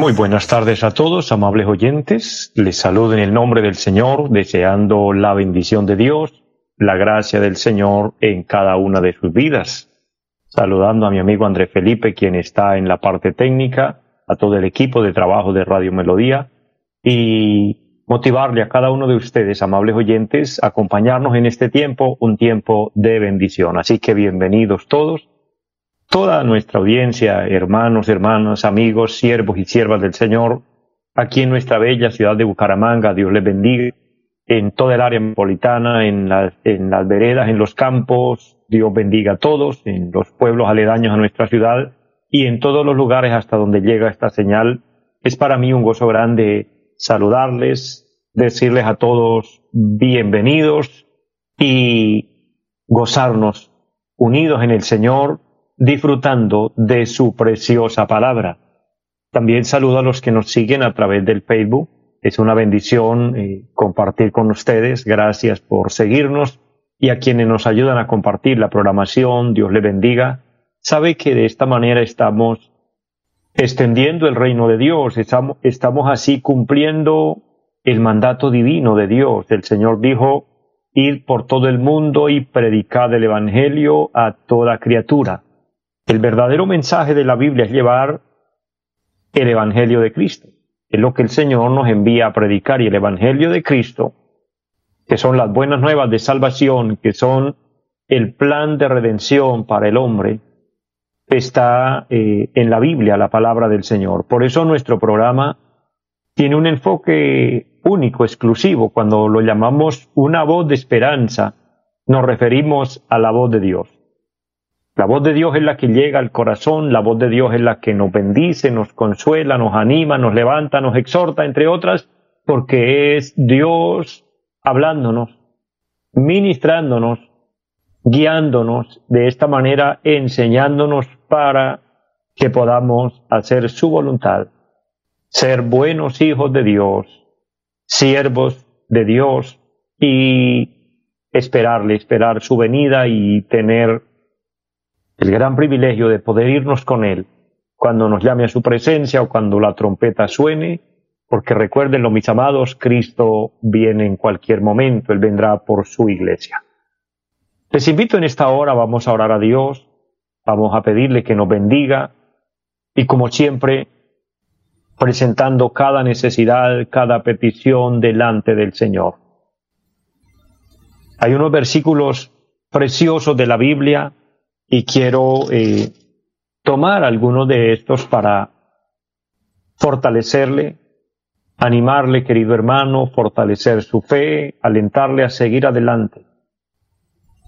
muy buenas tardes a todos, amables oyentes. Les saludo en el nombre del Señor, deseando la bendición de Dios, la gracia del Señor en cada una de sus vidas. Saludando a mi amigo André Felipe, quien está en la parte técnica, a todo el equipo de trabajo de Radio Melodía y motivarle a cada uno de ustedes, amables oyentes, a acompañarnos en este tiempo, un tiempo de bendición. Así que bienvenidos todos toda nuestra audiencia, hermanos, hermanas, amigos, siervos y siervas del Señor, aquí en nuestra bella ciudad de Bucaramanga, Dios les bendiga, en toda el área metropolitana, en las, en las veredas, en los campos, Dios bendiga a todos, en los pueblos aledaños a nuestra ciudad y en todos los lugares hasta donde llega esta señal. Es para mí un gozo grande saludarles, decirles a todos bienvenidos y gozarnos unidos en el Señor, disfrutando de su preciosa palabra. También saludo a los que nos siguen a través del Facebook. Es una bendición eh, compartir con ustedes. Gracias por seguirnos y a quienes nos ayudan a compartir la programación. Dios le bendiga. Sabe que de esta manera estamos extendiendo el reino de Dios. Estamos, estamos así cumpliendo el mandato divino de Dios. El Señor dijo, ir por todo el mundo y predicar el Evangelio a toda criatura. El verdadero mensaje de la Biblia es llevar el Evangelio de Cristo. Es lo que el Señor nos envía a predicar y el Evangelio de Cristo, que son las buenas nuevas de salvación, que son el plan de redención para el hombre, está eh, en la Biblia, la palabra del Señor. Por eso nuestro programa tiene un enfoque único, exclusivo. Cuando lo llamamos una voz de esperanza, nos referimos a la voz de Dios. La voz de Dios es la que llega al corazón, la voz de Dios es la que nos bendice, nos consuela, nos anima, nos levanta, nos exhorta, entre otras, porque es Dios hablándonos, ministrándonos, guiándonos, de esta manera enseñándonos para que podamos hacer su voluntad, ser buenos hijos de Dios, siervos de Dios y esperarle, esperar su venida y tener el gran privilegio de poder irnos con Él cuando nos llame a su presencia o cuando la trompeta suene, porque recuérdenlo, mis amados, Cristo viene en cualquier momento, Él vendrá por su iglesia. Les invito en esta hora, vamos a orar a Dios, vamos a pedirle que nos bendiga y como siempre, presentando cada necesidad, cada petición delante del Señor. Hay unos versículos preciosos de la Biblia y quiero eh, tomar algunos de estos para fortalecerle, animarle, querido hermano, fortalecer su fe, alentarle a seguir adelante.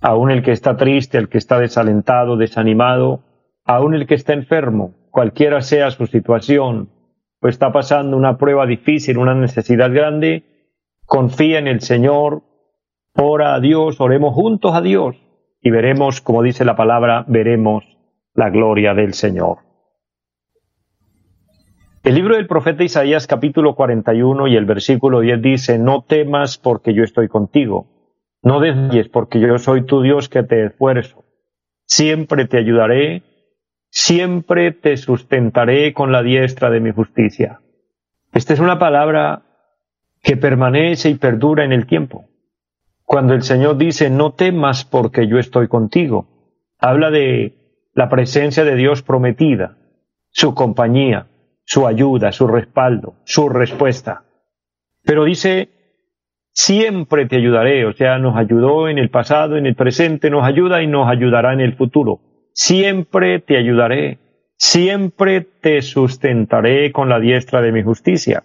Aún el que está triste, el que está desalentado, desanimado, aún el que está enfermo, cualquiera sea su situación, o está pasando una prueba difícil, una necesidad grande, confía en el Señor, ora a Dios, oremos juntos a Dios y veremos, como dice la palabra, veremos la gloria del Señor. El libro del profeta Isaías capítulo 41 y el versículo 10 dice, no temas porque yo estoy contigo, no desmayes porque yo soy tu Dios que te esfuerzo, siempre te ayudaré, siempre te sustentaré con la diestra de mi justicia. Esta es una palabra que permanece y perdura en el tiempo. Cuando el Señor dice, no temas porque yo estoy contigo, habla de la presencia de Dios prometida, su compañía, su ayuda, su respaldo, su respuesta. Pero dice, siempre te ayudaré, o sea, nos ayudó en el pasado, en el presente, nos ayuda y nos ayudará en el futuro. Siempre te ayudaré, siempre te sustentaré con la diestra de mi justicia.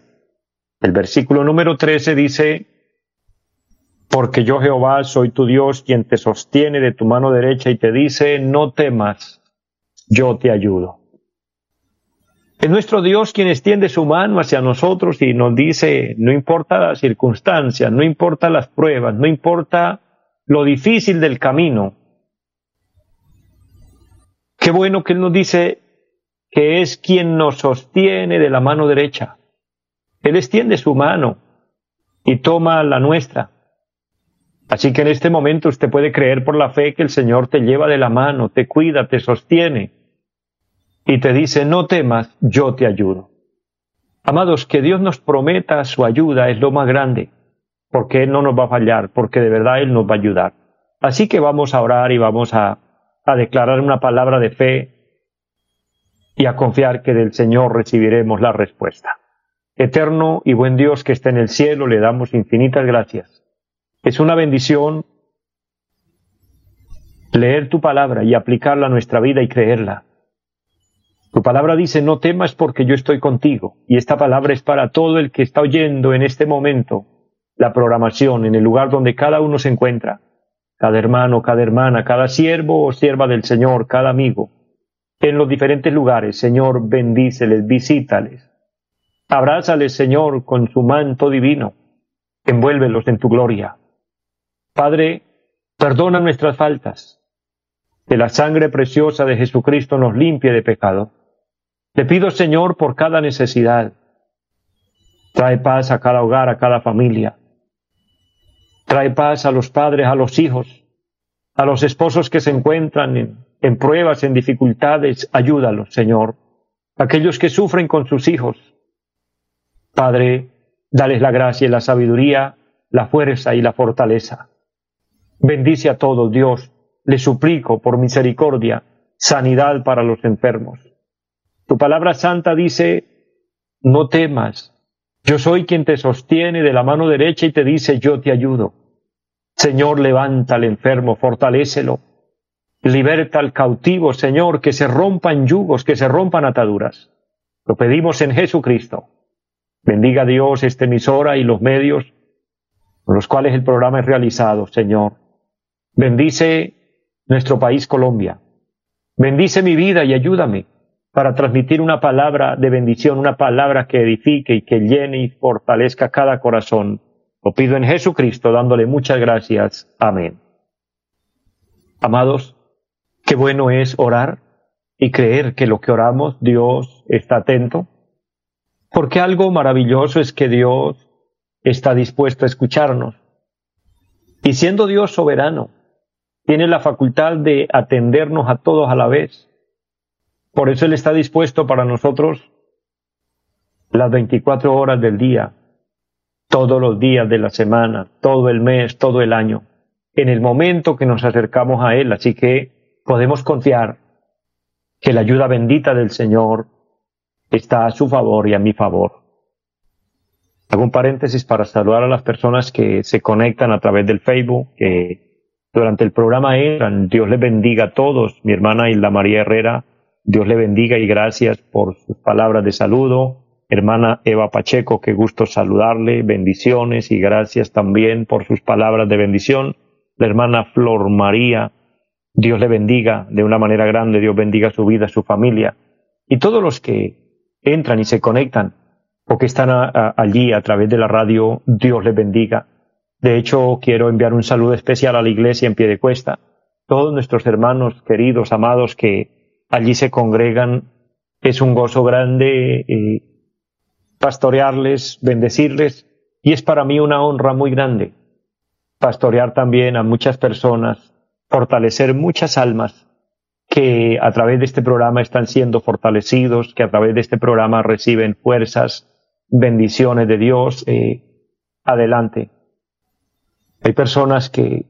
El versículo número 13 dice, porque yo Jehová soy tu Dios quien te sostiene de tu mano derecha y te dice, no temas, yo te ayudo. Es nuestro Dios quien extiende su mano hacia nosotros y nos dice, no importa las circunstancias, no importa las pruebas, no importa lo difícil del camino. Qué bueno que Él nos dice que es quien nos sostiene de la mano derecha. Él extiende su mano y toma la nuestra. Así que en este momento usted puede creer por la fe que el Señor te lleva de la mano, te cuida, te sostiene y te dice, no temas, yo te ayudo. Amados, que Dios nos prometa su ayuda es lo más grande, porque Él no nos va a fallar, porque de verdad Él nos va a ayudar. Así que vamos a orar y vamos a, a declarar una palabra de fe y a confiar que del Señor recibiremos la respuesta. Eterno y buen Dios que está en el cielo, le damos infinitas gracias. Es una bendición leer tu palabra y aplicarla a nuestra vida y creerla. Tu palabra dice, no temas porque yo estoy contigo. Y esta palabra es para todo el que está oyendo en este momento la programación, en el lugar donde cada uno se encuentra. Cada hermano, cada hermana, cada siervo o sierva del Señor, cada amigo. En los diferentes lugares, Señor, bendíceles, visítales. Abrázales, Señor, con su manto divino. Envuélvelos en tu gloria. Padre, perdona nuestras faltas. Que la sangre preciosa de Jesucristo nos limpie de pecado. Te pido, Señor, por cada necesidad. Trae paz a cada hogar, a cada familia. Trae paz a los padres, a los hijos, a los esposos que se encuentran en, pruebas, en dificultades. Ayúdalos, Señor. Aquellos que sufren con sus hijos. Padre, dales la gracia y la sabiduría, la fuerza y la fortaleza. Bendice a todos, Dios. Le suplico por misericordia sanidad para los enfermos. Tu palabra santa dice, no temas, yo soy quien te sostiene de la mano derecha y te dice, yo te ayudo. Señor, levanta al enfermo, fortalécelo. Liberta al cautivo, Señor, que se rompan yugos, que se rompan ataduras. Lo pedimos en Jesucristo. Bendiga Dios esta emisora y los medios con los cuales el programa es realizado, Señor. Bendice nuestro país Colombia. Bendice mi vida y ayúdame para transmitir una palabra de bendición, una palabra que edifique y que llene y fortalezca cada corazón. Lo pido en Jesucristo dándole muchas gracias. Amén. Amados, qué bueno es orar y creer que lo que oramos Dios está atento, porque algo maravilloso es que Dios está dispuesto a escucharnos. Y siendo Dios soberano, tiene la facultad de atendernos a todos a la vez. Por eso Él está dispuesto para nosotros las 24 horas del día, todos los días de la semana, todo el mes, todo el año, en el momento que nos acercamos a Él. Así que podemos confiar que la ayuda bendita del Señor está a su favor y a mi favor. Hago un paréntesis para saludar a las personas que se conectan a través del Facebook, que durante el programa entran. Dios les bendiga a todos. Mi hermana Hilda María Herrera Dios le bendiga y gracias por sus palabras de saludo. Hermana Eva Pacheco, qué gusto saludarle. Bendiciones y gracias también por sus palabras de bendición. La hermana Flor María, Dios le bendiga de una manera grande. Dios bendiga su vida, su familia. Y todos los que entran y se conectan o que están allí a través de la radio, Dios les bendiga. De hecho, quiero enviar un saludo especial a la iglesia en pie de cuesta. Todos nuestros hermanos queridos, amados, que allí se congregan, es un gozo grande eh, pastorearles, bendecirles, y es para mí una honra muy grande pastorear también a muchas personas, fortalecer muchas almas que a través de este programa están siendo fortalecidos, que a través de este programa reciben fuerzas, bendiciones de Dios. Eh, adelante. Hay personas que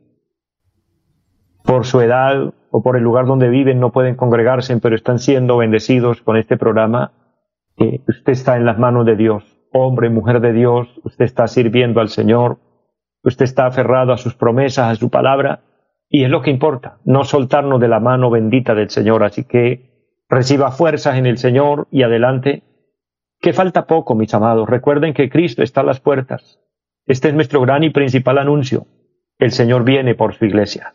por su edad o por el lugar donde viven no pueden congregarse, pero están siendo bendecidos con este programa, usted está en las manos de Dios. Hombre, mujer de Dios, usted está sirviendo al Señor, usted está aferrado a sus promesas, a su palabra, y es lo que importa, no soltarnos de la mano bendita del Señor. Así que reciba fuerzas en el Señor y adelante. Que falta poco, mis amados. Recuerden que Cristo está a las puertas. Este es nuestro gran y principal anuncio. El Señor viene por su iglesia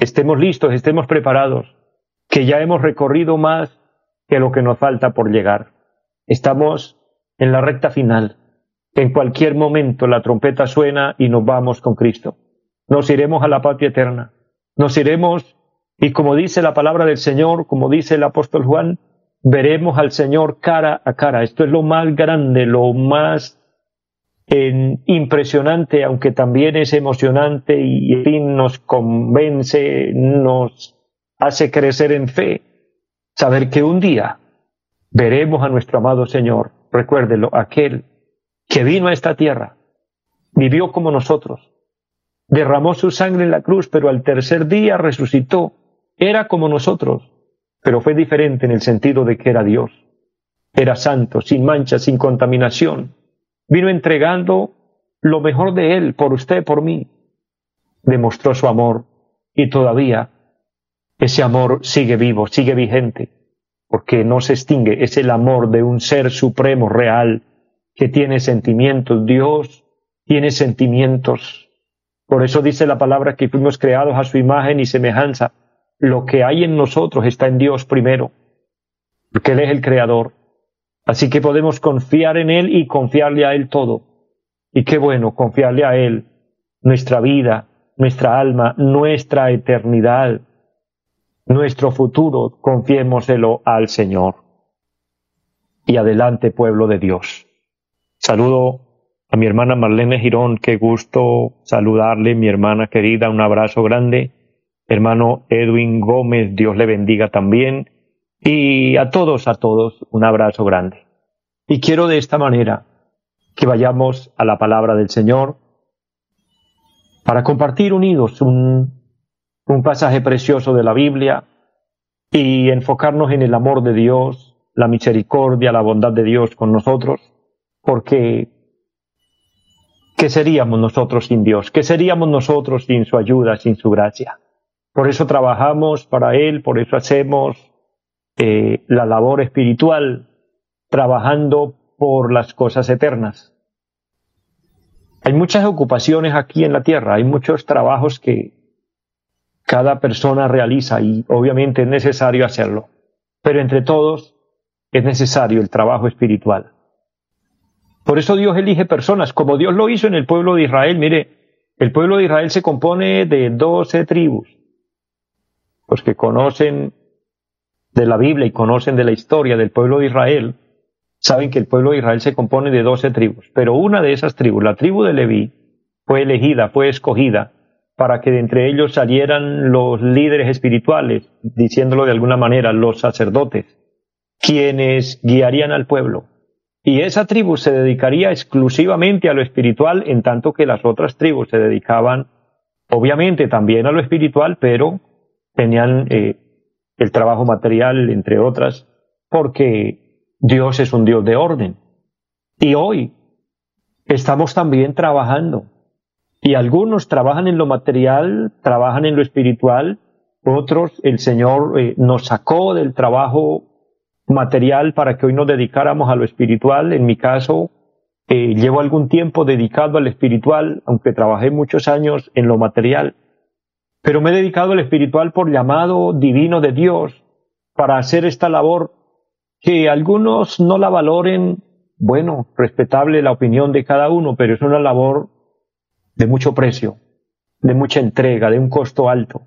estemos listos, estemos preparados, que ya hemos recorrido más que lo que nos falta por llegar. Estamos en la recta final. En cualquier momento la trompeta suena y nos vamos con Cristo. Nos iremos a la patria eterna. Nos iremos y como dice la palabra del Señor, como dice el apóstol Juan, veremos al Señor cara a cara. Esto es lo más grande, lo más impresionante, aunque también es emocionante y nos convence, nos hace crecer en fe, saber que un día veremos a nuestro amado Señor, recuérdelo, aquel que vino a esta tierra, vivió como nosotros, derramó su sangre en la cruz, pero al tercer día resucitó, era como nosotros, pero fue diferente en el sentido de que era Dios, era santo, sin mancha, sin contaminación, vino entregando lo mejor de Él por usted, por mí, demostró su amor y todavía ese amor sigue vivo, sigue vigente porque no se extingue, es el amor de un ser supremo, real, que tiene sentimientos. Dios tiene sentimientos. Por eso dice la palabra que fuimos creados a su imagen y semejanza. Lo que hay en nosotros está en Dios primero, porque Él es el creador. Así que podemos confiar en Él y confiarle a Él todo. Y qué bueno confiarle a Él nuestra vida, nuestra alma, nuestra eternidad nuestro futuro, confiémoselo al Señor. Y adelante, pueblo de Dios. Saludo a mi hermana Marlene Girón, qué gusto saludarle, mi hermana querida, un abrazo grande. Hermano Edwin Gómez, Dios le bendiga también. Y a todos, a todos, un abrazo grande. Y quiero de esta manera que vayamos a la palabra del Señor para compartir unidos un un pasaje precioso de la Biblia y enfocarnos en el amor de Dios, la misericordia, la bondad de Dios con nosotros, porque ¿qué seríamos nosotros sin Dios? ¿Qué seríamos nosotros sin su ayuda, sin su gracia? Por eso trabajamos para Él, por eso hacemos eh, la labor espiritual, trabajando por las cosas eternas. Hay muchas ocupaciones aquí en la tierra, hay muchos trabajos que, cada persona realiza y obviamente es necesario hacerlo. Pero entre todos es necesario el trabajo espiritual. Por eso Dios elige personas, como Dios lo hizo en el pueblo de Israel. Mire, el pueblo de Israel se compone de doce tribus. Los que conocen de la Biblia y conocen de la historia del pueblo de Israel, saben que el pueblo de Israel se compone de doce tribus. Pero una de esas tribus, la tribu de Leví, fue elegida, fue escogida para que de entre ellos salieran los líderes espirituales, diciéndolo de alguna manera, los sacerdotes, quienes guiarían al pueblo. Y esa tribu se dedicaría exclusivamente a lo espiritual, en tanto que las otras tribus se dedicaban, obviamente, también a lo espiritual, pero tenían eh, el trabajo material, entre otras, porque Dios es un Dios de orden. Y hoy estamos también trabajando y algunos trabajan en lo material, trabajan en lo espiritual, otros el Señor eh, nos sacó del trabajo material para que hoy nos dedicáramos a lo espiritual. En mi caso, eh, llevo algún tiempo dedicado al espiritual, aunque trabajé muchos años en lo material. Pero me he dedicado al espiritual por llamado divino de Dios para hacer esta labor que algunos no la valoren. Bueno, respetable la opinión de cada uno, pero es una labor de mucho precio, de mucha entrega, de un costo alto.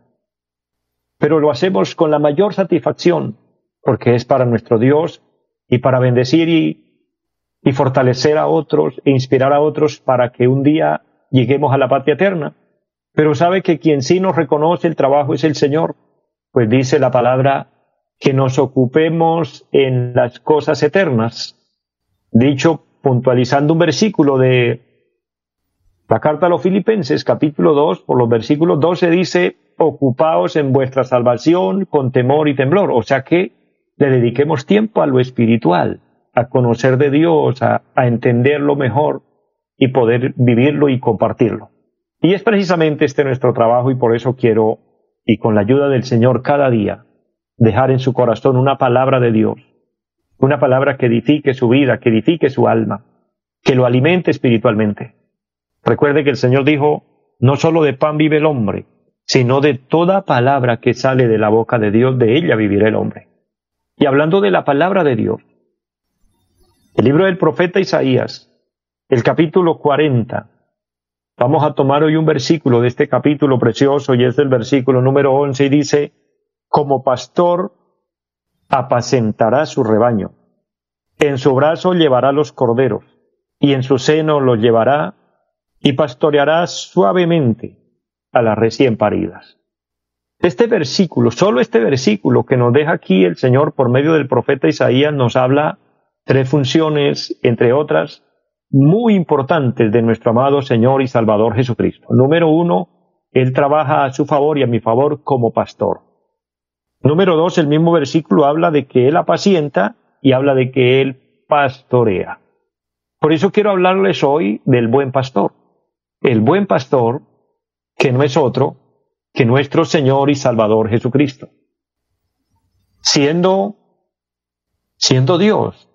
Pero lo hacemos con la mayor satisfacción, porque es para nuestro Dios y para bendecir y, y fortalecer a otros e inspirar a otros para que un día lleguemos a la patria eterna. Pero sabe que quien sí nos reconoce el trabajo es el Señor, pues dice la palabra que nos ocupemos en las cosas eternas. Dicho puntualizando un versículo de la carta a los Filipenses, capítulo 2, por los versículos 12 dice, ocupaos en vuestra salvación con temor y temblor. O sea que le dediquemos tiempo a lo espiritual, a conocer de Dios, a, a entenderlo mejor y poder vivirlo y compartirlo. Y es precisamente este nuestro trabajo y por eso quiero, y con la ayuda del Señor cada día, dejar en su corazón una palabra de Dios, una palabra que edifique su vida, que edifique su alma, que lo alimente espiritualmente. Recuerde que el Señor dijo, no solo de pan vive el hombre, sino de toda palabra que sale de la boca de Dios, de ella vivirá el hombre. Y hablando de la palabra de Dios, el libro del profeta Isaías, el capítulo 40, vamos a tomar hoy un versículo de este capítulo precioso y es el versículo número 11 y dice, como pastor apacentará su rebaño, en su brazo llevará los corderos y en su seno los llevará y pastoreará suavemente a las recién paridas. Este versículo, solo este versículo que nos deja aquí el Señor por medio del profeta Isaías nos habla tres funciones, entre otras, muy importantes de nuestro amado Señor y Salvador Jesucristo. Número uno, Él trabaja a su favor y a mi favor como pastor. Número dos, el mismo versículo habla de que Él apacienta y habla de que Él pastorea. Por eso quiero hablarles hoy del buen pastor. El buen pastor que no es otro que nuestro Señor y Salvador Jesucristo. Siendo, siendo Dios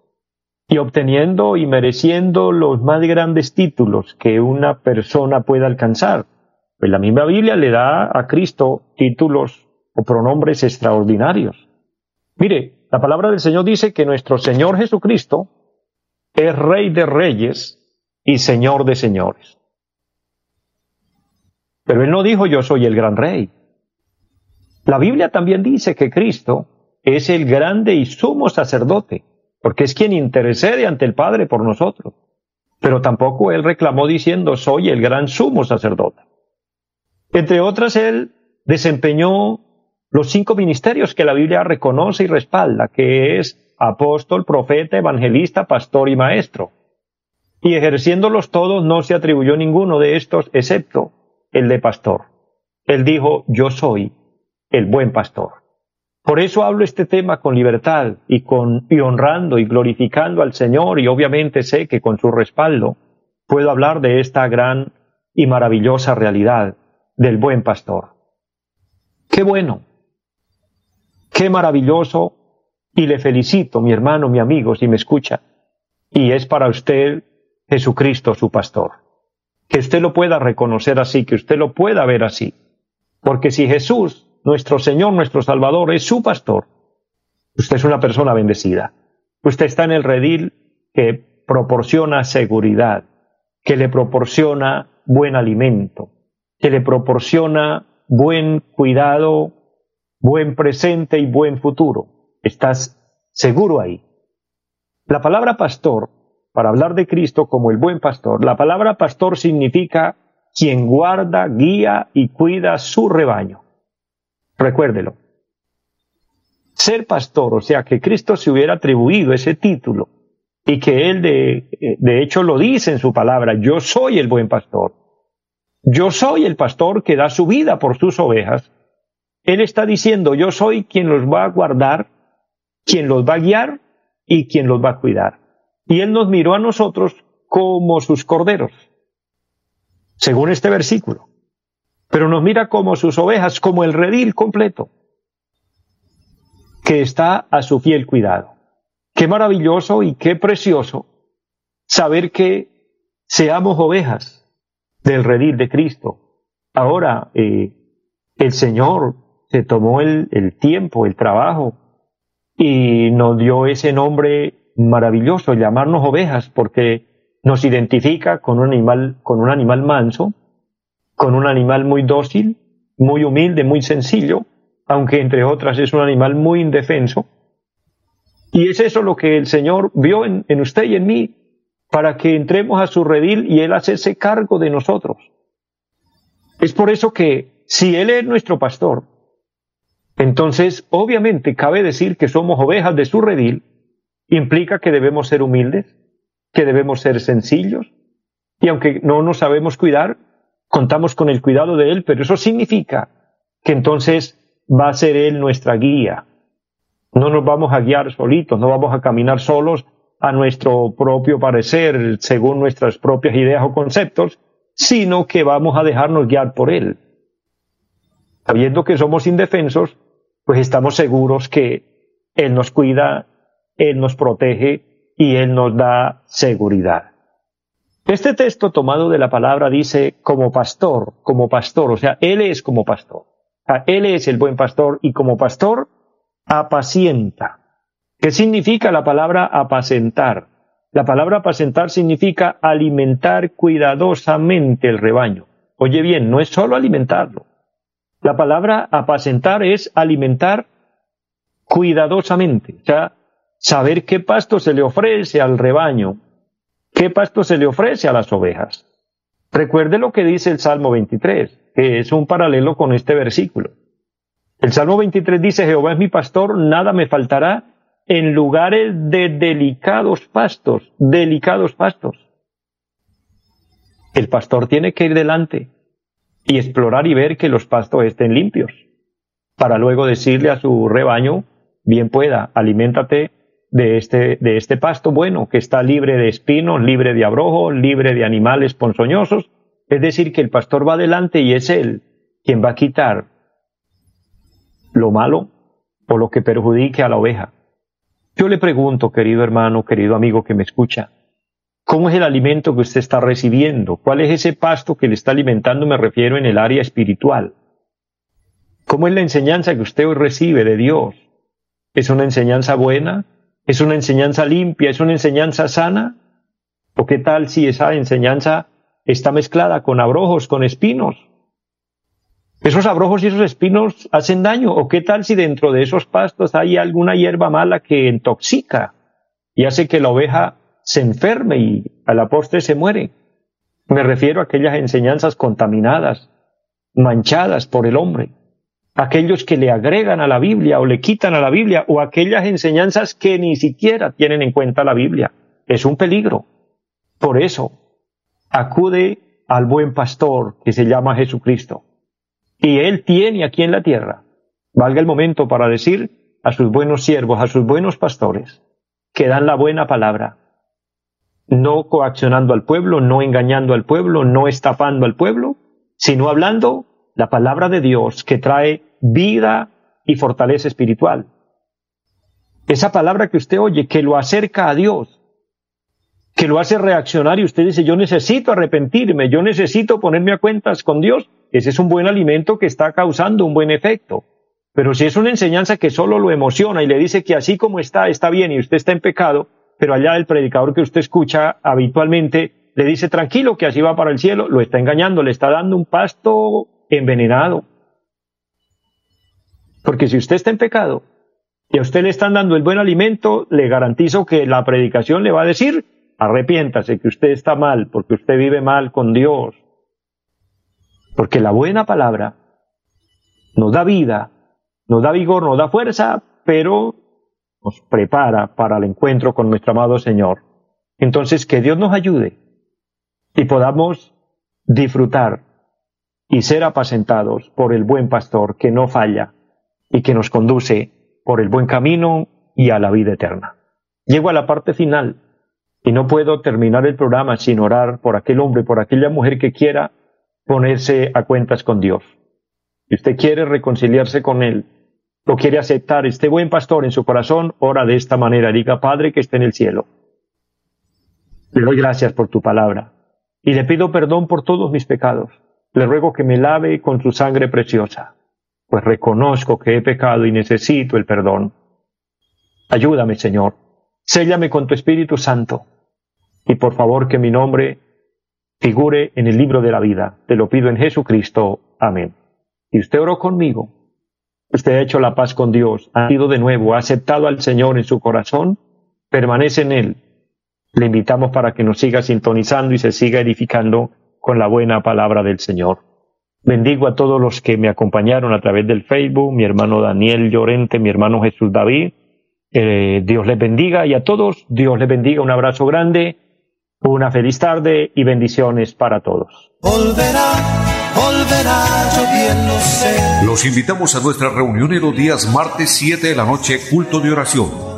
y obteniendo y mereciendo los más grandes títulos que una persona pueda alcanzar. Pues la misma Biblia le da a Cristo títulos o pronombres extraordinarios. Mire, la palabra del Señor dice que nuestro Señor Jesucristo es Rey de Reyes y Señor de Señores. Pero él no dijo yo soy el gran rey. La Biblia también dice que Cristo es el grande y sumo sacerdote, porque es quien intercede ante el Padre por nosotros. Pero tampoco él reclamó diciendo soy el gran sumo sacerdote. Entre otras, él desempeñó los cinco ministerios que la Biblia reconoce y respalda, que es apóstol, profeta, evangelista, pastor y maestro. Y ejerciéndolos todos no se atribuyó ninguno de estos excepto el de pastor. Él dijo, yo soy el buen pastor. Por eso hablo este tema con libertad y con y honrando y glorificando al Señor y obviamente sé que con su respaldo puedo hablar de esta gran y maravillosa realidad del buen pastor. Qué bueno, qué maravilloso y le felicito, mi hermano, mi amigo, si me escucha. Y es para usted Jesucristo su pastor que usted lo pueda reconocer así, que usted lo pueda ver así. Porque si Jesús, nuestro Señor, nuestro Salvador, es su pastor, usted es una persona bendecida. Usted está en el redil que proporciona seguridad, que le proporciona buen alimento, que le proporciona buen cuidado, buen presente y buen futuro. Estás seguro ahí. La palabra pastor para hablar de Cristo como el buen pastor. La palabra pastor significa quien guarda, guía y cuida su rebaño. Recuérdelo. Ser pastor, o sea, que Cristo se hubiera atribuido ese título y que Él de, de hecho lo dice en su palabra, yo soy el buen pastor. Yo soy el pastor que da su vida por sus ovejas. Él está diciendo, yo soy quien los va a guardar, quien los va a guiar y quien los va a cuidar y Él nos miró a nosotros como sus corderos, según este versículo. Pero nos mira como sus ovejas, como el redil completo, que está a su fiel cuidado. Qué maravilloso y qué precioso saber que seamos ovejas del redil de Cristo. Ahora, eh, el Señor se tomó el, tiempo, el trabajo, y nos dio ese nombre maravilloso llamarnos ovejas porque nos identifica con un animal manso, con un animal muy dócil, muy humilde, muy sencillo, aunque entre otras es un animal muy indefenso. Y es eso lo que el Señor vio en, usted y en mí, para que entremos a su redil y Él hacerse cargo de nosotros. Es por eso que si Él es nuestro pastor, entonces obviamente cabe decir que somos ovejas de su redil implica que debemos ser humildes, que debemos ser sencillos, y aunque no nos sabemos cuidar, contamos con el cuidado de Él, pero eso significa que entonces va a ser Él nuestra guía. No nos vamos a guiar solitos, no vamos a caminar solos a nuestro propio parecer, según nuestras propias ideas o conceptos, sino que vamos a dejarnos guiar por Él. Sabiendo que somos indefensos, pues estamos seguros que Él nos cuida él nos protege y Él nos da seguridad. Este texto tomado de la palabra dice como pastor, como pastor, o sea, Él es como pastor. Él es el buen pastor y como pastor apacienta. ¿Qué significa la palabra apacentar? La palabra apacentar significa alimentar cuidadosamente el rebaño. Oye bien, no es solo alimentarlo. La palabra apacentar es alimentar cuidadosamente, o sea, saber qué pasto se le ofrece al rebaño, qué pasto se le ofrece a las ovejas. Recuerde lo que dice el Salmo 23, que es un paralelo con este versículo. El Salmo 23 dice, Jehová es mi pastor, nada me faltará en lugares de delicados pastos, delicados pastos. El pastor tiene que ir delante y explorar y ver que los pastos estén limpios, para luego decirle a su rebaño, bien pueda, aliméntate de este, de este pasto bueno, que está libre de espinos, libre de abrojos, libre de animales ponzoñosos. Es decir, que el pastor va adelante y es él quien va a quitar lo malo o lo que perjudique a la oveja. Yo le pregunto, querido hermano, querido amigo que me escucha, ¿cómo es el alimento que usted está recibiendo? ¿Cuál es ese pasto que le está alimentando? Me refiero en el área espiritual. ¿Cómo es la enseñanza que usted hoy recibe de Dios? ¿Es una enseñanza buena? ¿Es una enseñanza limpia? ¿Es una enseñanza sana? ¿O qué tal si esa enseñanza está mezclada con abrojos, con espinos? ¿Esos abrojos y esos espinos hacen daño? ¿O qué tal si dentro de esos pastos hay alguna hierba mala que intoxica y hace que la oveja se enferme y a la postre se muere? Me refiero a aquellas enseñanzas contaminadas, manchadas por el hombre aquellos que le agregan a la Biblia o le quitan a la Biblia o aquellas enseñanzas que ni siquiera tienen en cuenta la Biblia. Es un peligro. Por eso, acude al buen pastor que se llama Jesucristo. Y él tiene aquí en la tierra, valga el momento para decir a sus buenos siervos, a sus buenos pastores, que dan la buena palabra, no coaccionando al pueblo, no engañando al pueblo, no estafando al pueblo, sino hablando la palabra de Dios que trae vida y fortaleza espiritual. Esa palabra que usted oye, que lo acerca a Dios, que lo hace reaccionar y usted dice, yo necesito arrepentirme, yo necesito ponerme a cuentas con Dios, ese es un buen alimento que está causando un buen efecto. Pero si es una enseñanza que solo lo emociona y le dice que así como está, está bien y usted está en pecado, pero allá el predicador que usted escucha habitualmente le dice tranquilo que así va para el cielo, lo está engañando, le está dando un pasto envenenado. Porque si usted está en pecado y a usted le están dando el buen alimento, le garantizo que la predicación le va a decir, arrepiéntase, que usted está mal, porque usted vive mal con Dios. Porque la buena palabra nos da vida, nos da vigor, nos da fuerza, pero nos prepara para el encuentro con nuestro amado Señor. Entonces, que Dios nos ayude y podamos disfrutar y ser apacentados por el buen pastor que no falla, y que nos conduce por el buen camino y a la vida eterna. Llego a la parte final y no puedo terminar el programa sin orar por aquel hombre, por aquella mujer que quiera ponerse a cuentas con Dios. Si usted quiere reconciliarse con Él o quiere aceptar este buen pastor en su corazón, ora de esta manera. Diga, Padre que esté en el cielo. Le doy gracias por tu palabra y le pido perdón por todos mis pecados. Le ruego que me lave con su sangre preciosa pues reconozco que he pecado y necesito el perdón. Ayúdame, Señor, séllame con tu Espíritu Santo, y por favor que mi nombre figure en el libro de la vida. Te lo pido en Jesucristo. Amén. Y usted oró conmigo. Usted ha hecho la paz con Dios, ha ido de nuevo, ha aceptado al Señor en su corazón, permanece en Él. Le invitamos para que nos siga sintonizando y se siga edificando con la buena palabra del Señor. Bendigo a todos los que me acompañaron a través del Facebook, mi hermano Daniel Llorente, mi hermano Jesús David. Eh, Dios les bendiga y a todos, Dios les bendiga. Un abrazo grande, una feliz tarde y bendiciones para todos. Los invitamos a nuestra reunión en los días martes 7 de la noche, culto de oración